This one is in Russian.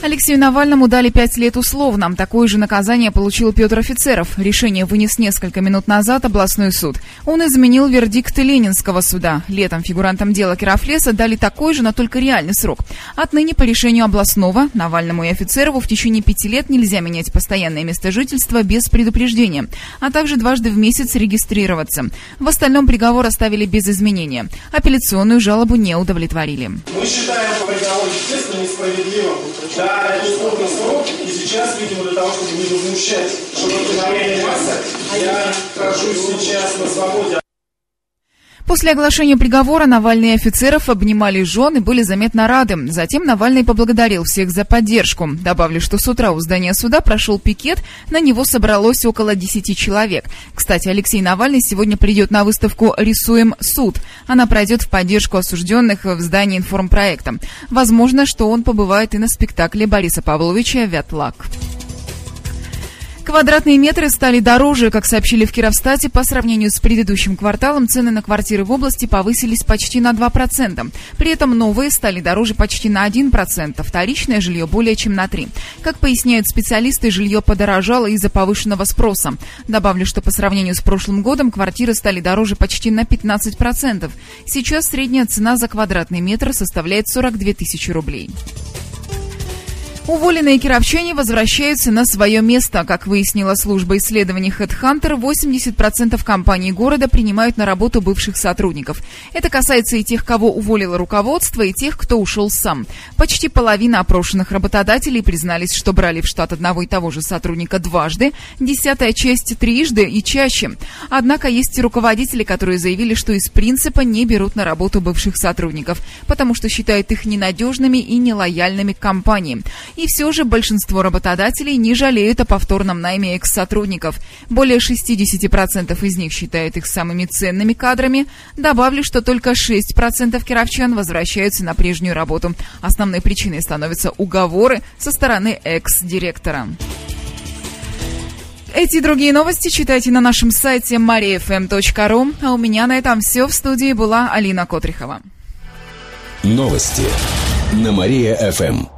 Алексею Навальному дали пять лет условно. Такое же наказание получил Петр Офицеров. Решение вынес несколько минут назад областной суд. Он изменил вердикт Ленинского суда. Летом фигурантам дела Керафлеса дали такой же, но только реальный срок. Отныне по решению областного Навальному и Офицерову в течение пяти лет нельзя менять постоянное место жительства без предупреждения, а также дважды в месяц регистрироваться. В остальном приговор оставили без изменения. Апелляционную жалобу не удовлетворили. Мы считаем приговор, естественно, несправедливым. Да, это условный срок, и сейчас, видимо, для того, чтобы не возмущать широкой массы, я нахожусь сейчас на свободе. После оглашения приговора Навальный и офицеров обнимали жен и были заметно рады. Затем Навальный поблагодарил всех за поддержку. Добавлю, что с утра у здания суда прошел пикет, на него собралось около 10 человек. Кстати, Алексей Навальный сегодня придет на выставку «Рисуем суд». Она пройдет в поддержку осужденных в здании информпроекта. Возможно, что он побывает и на спектакле Бориса Павловича «Вятлак». Квадратные метры стали дороже. Как сообщили в Кировстате, по сравнению с предыдущим кварталом цены на квартиры в области повысились почти на 2%. При этом новые стали дороже почти на 1%, вторичное жилье более чем на 3%. Как поясняют специалисты, жилье подорожало из-за повышенного спроса. Добавлю, что по сравнению с прошлым годом квартиры стали дороже почти на 15%. Сейчас средняя цена за квадратный метр составляет 42 тысячи рублей. Уволенные кировчане возвращаются на свое место. Как выяснила служба исследований HeadHunter, 80% компаний города принимают на работу бывших сотрудников. Это касается и тех, кого уволило руководство, и тех, кто ушел сам. Почти половина опрошенных работодателей признались, что брали в штат одного и того же сотрудника дважды, десятая часть трижды и чаще. Однако есть и руководители, которые заявили, что из принципа не берут на работу бывших сотрудников, потому что считают их ненадежными и нелояльными к компании. И все же большинство работодателей не жалеют о повторном найме экс-сотрудников. Более 60% из них считают их самыми ценными кадрами. Добавлю, что только 6% кировчан возвращаются на прежнюю работу. Основной причиной становятся уговоры со стороны экс-директора. Эти и другие новости читайте на нашем сайте mariafm.ru. А у меня на этом все. В студии была Алина Котрихова. Новости на Мария-ФМ.